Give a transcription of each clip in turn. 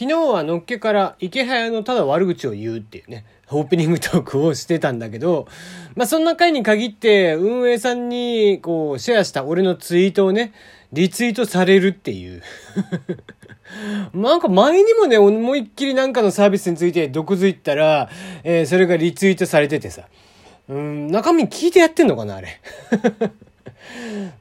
昨日はのっけから池早のただ悪口を言うっていうね、オープニングトークをしてたんだけど、まあそんな回に限って運営さんにこうシェアした俺のツイートをね、リツイートされるっていう なんか前にもね、思いっきりなんかのサービスについて毒づいたら、えー、それがリツイートされててさ。うん、中身聞いてやってんのかな、あれ。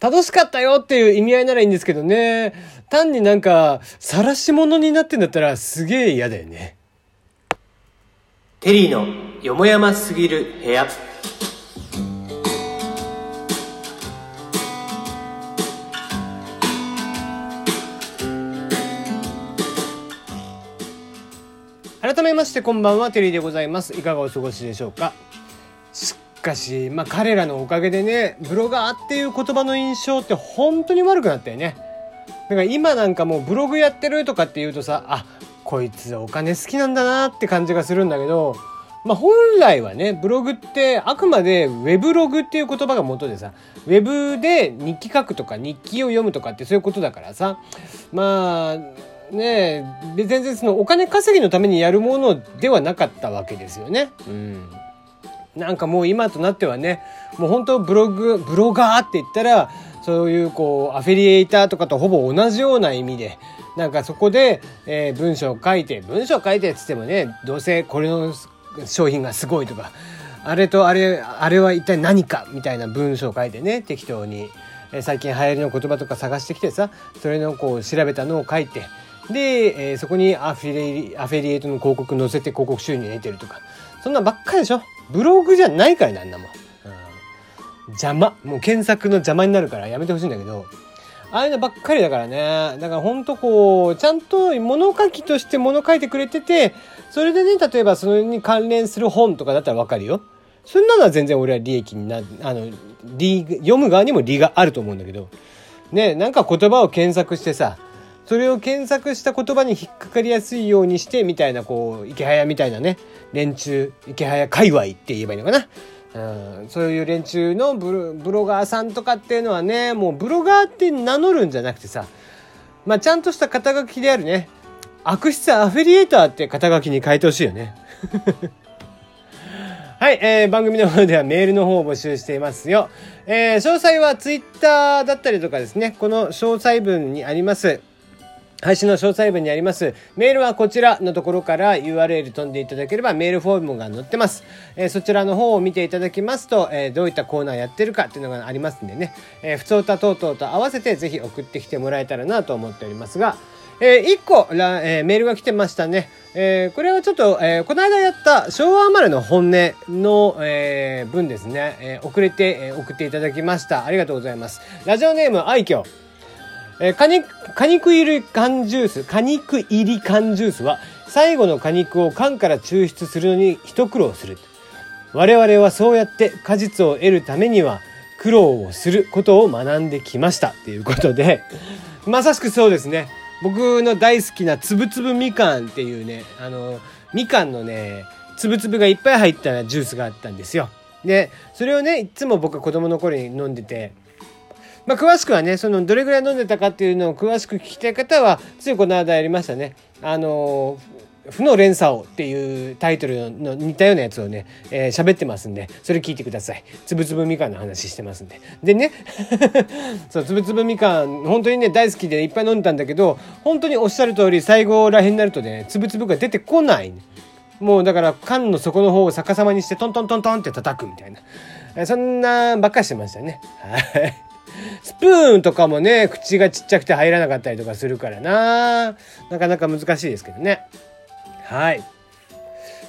楽しかったよっていう意味合いならいいんですけどね。単になんか、晒し者になってんだったらすげえ嫌だよね。テリーのよもやますぎる部屋。改めましてこんばんは、テリーでございます。いかがお過ごしでしょうか？かし、まあ、彼らのおかげでねブロガーっていう言葉の印象って本当に悪くなったよね。だから今なんかもうブログやってるとかって言うとさあこいつお金好きなんだなって感じがするんだけどまあ、本来はねブログってあくまでウェブログっていう言葉が元でさウェブで日記書くとか日記を読むとかってそういうことだからさまあねえ全然そのお金稼ぎのためにやるものではなかったわけですよね。うん。なんかもう今となってはねもう本当ブログブロガーって言ったらそういうこうアフィリエイターとかとほぼ同じような意味でなんかそこで、えー、文章を書いて文章を書いてっつってもねどうせこれの商品がすごいとかあれとあれあれは一体何かみたいな文章を書いてね適当に、えー、最近流行りの言葉とか探してきてさそれのこう調べたのを書いてで、えー、そこにアフィリアフィリエイトの広告載せて広告収入得てるとかそんなばっかりでしょ。ブログじゃないからなんだもん、うん、邪魔。もう検索の邪魔になるからやめてほしいんだけど。ああいうのばっかりだからね。だからほんとこうちゃんと物書きとして物書いてくれててそれでね例えばそれに関連する本とかだったらわかるよ。そんなのは全然俺は利益になあの利読む側にも利があると思うんだけど。ねなんか言葉を検索してさそれを検索した言葉に引っかかりやすいようにしてみたいなこう池早みたいなね。連中池早界隈って言えばいいのかな。うん、そういう連中のブロガーさんとかっていうのはねもうブロガーって名乗るんじゃなくてさ。まあちゃんとした肩書きであるね。悪質アフィリエイターって肩書きに変えてほしいよね。はい、えー、番組の方ではメールの方を募集していますよ。えー、詳細はツイッターだったりとかですね、この詳細文にあります、配信の詳細文にあります。メールはこちらのところから URL 飛んでいただければメールフォームが載ってます。えー、そちらの方を見ていただきますと、えー、どういったコーナーやってるかっていうのがありますんでね、えー、普通歌等々と合わせてぜひ送ってきてもらえたらなと思っておりますが、えー、1個ら、えー、メールが来てましたね。えー、これはちょっと、えー、この間やった昭和生まれの本音の、えー、文ですね、えー、遅れて、えー、送っていただきました。ありがとうございます。ラジオネーム、愛嬌。えー、果肉、果肉入り缶ジュース、果肉入り缶ジュースは、最後の果肉を缶から抽出するのに一苦労する。我々はそうやって果実を得るためには、苦労をすることを学んできました。ということで、まさしくそうですね。僕の大好きなつぶつぶみかんっていうね、あの、みかんのね、つぶつぶがいっぱい入ったジュースがあったんですよ。で、それをね、いつも僕は子供の頃に飲んでて、まあ、詳しくはね、そのどれぐらい飲んでたかっていうのを詳しく聞きたい方は、ついこの間やりましたね。あの負の連鎖をっていうタイトルの似たようなやつをね、えー、喋ってますんで、それ聞いてください。つぶつぶみかんの話してますんで。でね、そう、つぶつぶみかん、本当にね、大好きでいっぱい飲んでたんだけど、本当におっしゃる通り、最後らへんになるとね、つぶつぶが出てこない。もうだから缶の底の方を逆さまにしてトントントントンって叩くみたいな。そんなばっかしてましたね。はい。スプーンとかもね、口がちっちゃくて入らなかったりとかするからな。なかなか難しいですけどね。はい。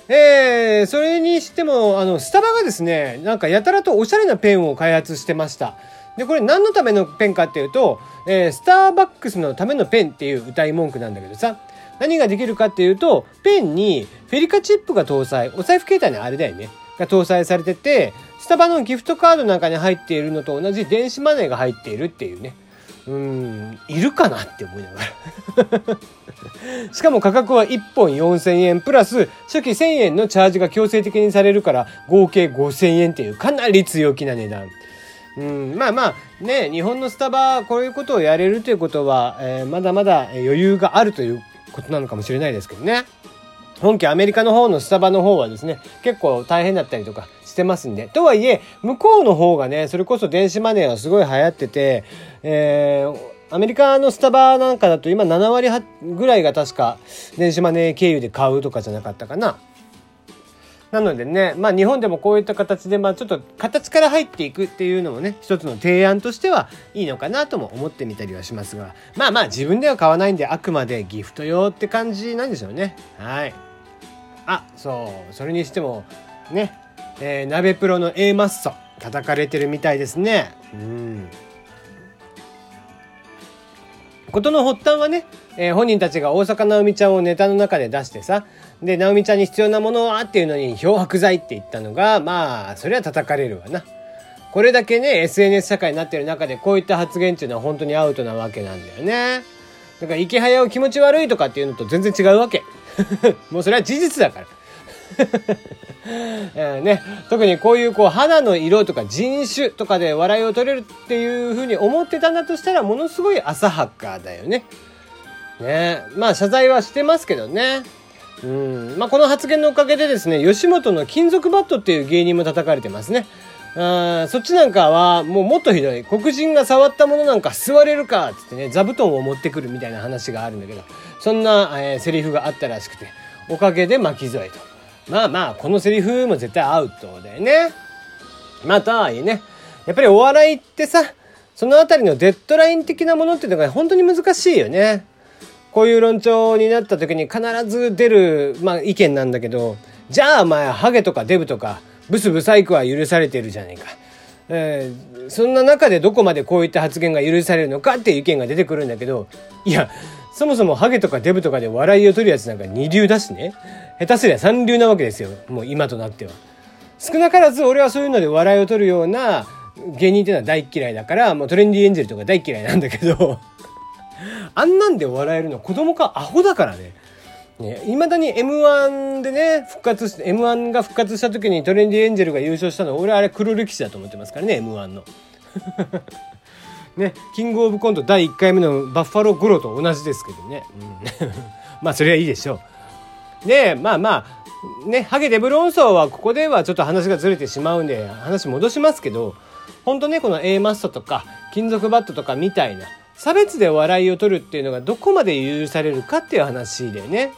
えー、それにしても、あの、スタバがですね、なんかやたらとおしゃれなペンを開発してました。で、これ何のためのペンかっていうと、えー、スターバックスのためのペンっていう歌い文句なんだけどさ、何ができるかっていうと、ペンにフェリカチップが搭載、お財布携帯のあれだよね。が搭載されてて、スタバのギフトカードなんかに入っているのと同じ電子マネーが入っているっていうね。うん、いるかなって思いながら しかも価格は1本4000円プラス初期1000円のチャージが強制的にされるから合計5000円っていうかなり強気な値段。うん、まあまあね、日本のスタバこういうことをやれるということは、えー、まだまだ余裕があるということなのかもしれないですけどね。本家アメリカの方のスタバの方はですね、結構大変だったりとかしてますんで。とはいえ、向こうの方がね、それこそ電子マネーはすごい流行ってて、えー、アメリカのスタバなんかだと今7割ぐらいが確か電子マネー経由で買うとかじゃなかったかな。なのでね、まあ日本でもこういった形で、まあちょっと形から入っていくっていうのもね、一つの提案としてはいいのかなとも思ってみたりはしますが、まあまあ自分では買わないんであくまでギフト用って感じなんでしょうね。はい。あ、そう、それにしても、ね、えー、鍋プロの A マッソ、叩かれてるみたいですね。うん。ことの発端はね、えー、本人たちが大坂なおみちゃんをネタの中で出してさ、で、なおみちゃんに必要なものはっていうのに漂白剤って言ったのが、まあ、それは叩かれるわな。これだけね、SNS 社会になってる中でこういった発言っていうのは本当にアウトなわけなんだよね。だから、池早を気持ち悪いとかっていうのと全然違うわけ。もうそれは事実だから。えね、特にこういうこう肌の色とか人種とかで笑いを取れるっていうふうに思ってたんだとしたらものすごい浅はかだよね。ねまあ謝罪はしてますけどね。うんまあ、この発言のおかげでですね吉本の金属バットっていう芸人も叩かれてますね。あそっちなんかはもうもっとひどい。黒人が触ったものなんか座れるかっつってね座布団を持ってくるみたいな話があるんだけどそんな、えー、セリフがあったらしくておかげで巻き添えと。まあまあこのセリフも絶対アウトだよね。まあとはいねやっぱりお笑いってさそのあたりのデッドライン的なものっていうのが本当に難しいよね。こういう論調になった時に必ず出る、まあ、意見なんだけどじゃあお前ハゲとかデブとかブスブサイクは許されてるじゃないか。えー、そんな中でどこまでこういった発言が許されるのかっていう意見が出てくるんだけどいやそもそもハゲとかデブとかで笑いを取るやつなんか二流だしね下手すりゃ三流なわけですよもう今となっては。少なからず俺はそういうので笑いを取るような芸人っていうのは大嫌いだからもうトレンディエンジェルとか大嫌いなんだけど あんなんで笑えるの？子供かアホだからね。ね、未だに M1 でね、復活して、M1 が復活した時にトレンディエンジェルが優勝したの、俺あれ黒歴史だと思ってますからね、M1 の。ね、キングオブコント第1回目のバッファローゴロと同じですけどね。うん、まあ、それはいいでしょう。で、まあまあ、ね、ハゲデブ論争はここではちょっと話がずれてしまうんで、話戻しますけど、本当ね、この A マッソとか、金属バットとかみたいな、差別で笑いを取るっていうのがどこまで許されるかっていう話だよね。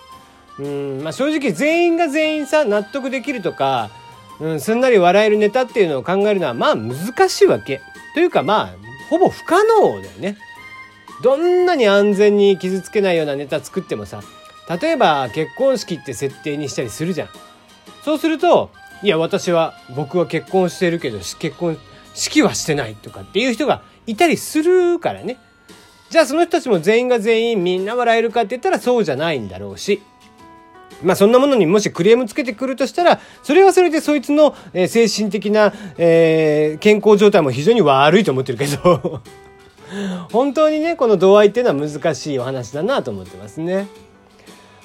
うんまあ、正直全員が全員さ納得できるとか、うん、すんなり笑えるネタっていうのを考えるのはまあ難しいわけ。というかまあほぼ不可能だよね。どんなに安全に傷つけないようなネタ作ってもさ例えば結婚式って設定にしたりするじゃん。そうするといや私は僕は結婚してるけど結婚式はしてないとかっていう人がいたりするからね。じゃあその人たちも全員が全員みんな笑えるかって言ったらそうじゃないんだろうし。まあそんなものにもしクレームつけてくるとしたら、それはそれでそいつの、精神的な、えー、健康状態も非常に悪いと思ってるけど 本当にね、この度合いっていうのは難しいお話だなと思ってますね。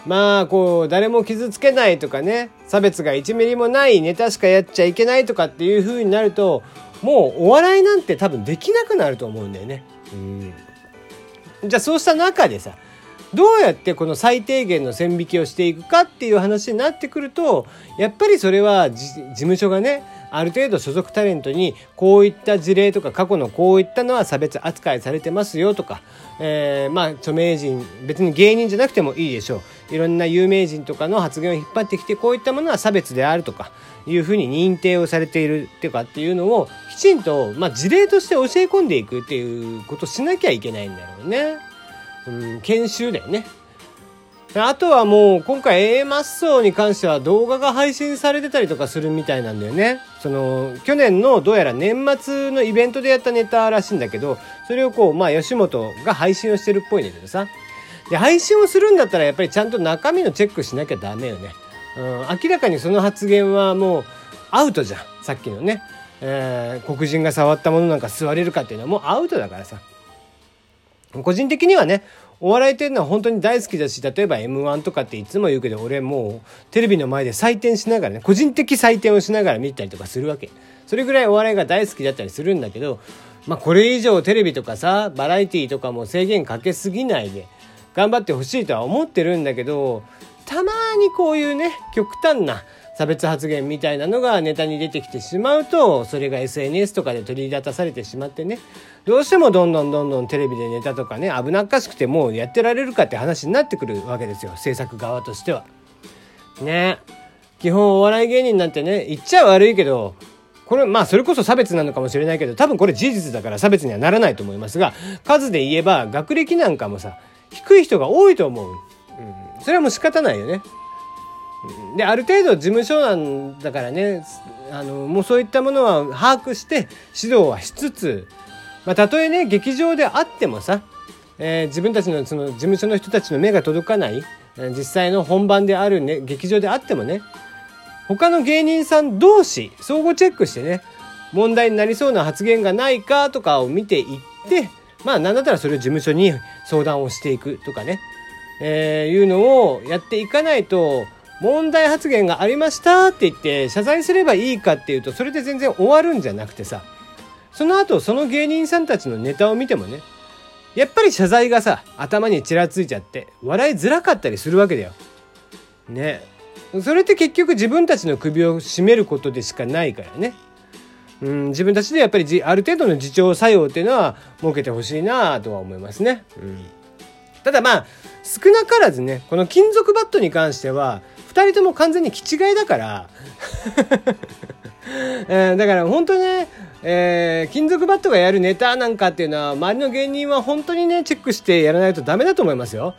まあこう誰も傷つけないとかね差別が1ミリもないネタしかやっちゃいけないとかっていう風になるともうお笑いなんて多分できなくなると思うんだよね。うんじゃあそうした中でさどうやってこの最低限の線引きをしていくかっていう話になってくるとやっぱりそれは事務所がねある程度所属タレントにこういった事例とか過去のこういったのは差別扱いされてますよとか、えー、まあ著名人別に芸人じゃなくてもいいでしょういろんな有名人とかの発言を引っ張ってきてこういったものは差別であるとかいうふうに認定をされているっていうかっていうのをきちんと、まあ、事例として教え込んでいくっていうことをしなきゃいけないんだろうね。うん、研修だよね。あとはもう今回 A マッソに関しては動画が配信されてたりとかするみたいなんだよね。その去年のどうやら年末のイベントでやったネタらしいんだけど、それをこうまあ吉本が配信をしてるっぽいんだけどさ。で配信をするんだったらやっぱりちゃんと中身のチェックしなきゃダメよね。うん、明らかにその発言はもうアウトじゃん。さっきのね。えー、黒人が触ったものなんか座れるかっていうのはもうアウトだからさ。個人的にはねお笑いっていうのは本当に大好きだし例えば m 1とかっていつも言うけど俺もうテレビの前で採点しながらね個人的採点をしながら見たりとかするわけ。それぐらいお笑いが大好きだったりするんだけどまあこれ以上テレビとかさバラエティーとかも制限かけすぎないで頑張ってほしいとは思ってるんだけどたまにこういうね極端な差別発言みたいなのがネタに出てきてしまうとそれが SNS とかで取り沙汰されてしまってね。どうしてもどんどんどんどんテレビでネタとかね危なっかしくてもうやってられるかって話になってくるわけですよ。制作側としては。ね。基本お笑い芸人なんてね言っちゃ悪いけどこれまあそれこそ差別なのかもしれないけど多分これ事実だから差別にはならないと思いますが数で言えば学歴なんかもさ低い人が多いと思う、うん、それはもう仕方ないよね。である程度事務所なんだからね。あのもうそういったものは把握して指導はしつつ、まあ、たとえね劇場であってもさ、え、自分たちのその事務所の人たちの目が届かない実際の本番である、ね、劇場であってもね他の芸人さん同士相互チェックしてね問題になりそうな発言がないかとかを見ていってまあ何だったらそれを事務所に相談をしていくとかね、え、いうのをやっていかないと問題発言がありましたって言って謝罪すればいいかっていうとそれで全然終わるんじゃなくてさその後その芸人さんたちのネタを見てもねやっぱり謝罪がさ頭にちらついちゃって笑いづらかったりするわけだよ。ねそれって結局自分たちの首を絞めることでしかないからね。うん、自分たちでやっぱりある程度の自重作用っていうのは設けてほしいなとは思いますね。うん、ただまあ少なからずねこの金属バットに関しては2人とも完全に気違いだから。え ー、だから本当にね、えー、金属バットがやるネタなんかっていうのは周りの芸人は本当にねチェックしてやらないとダメだと思いますよ。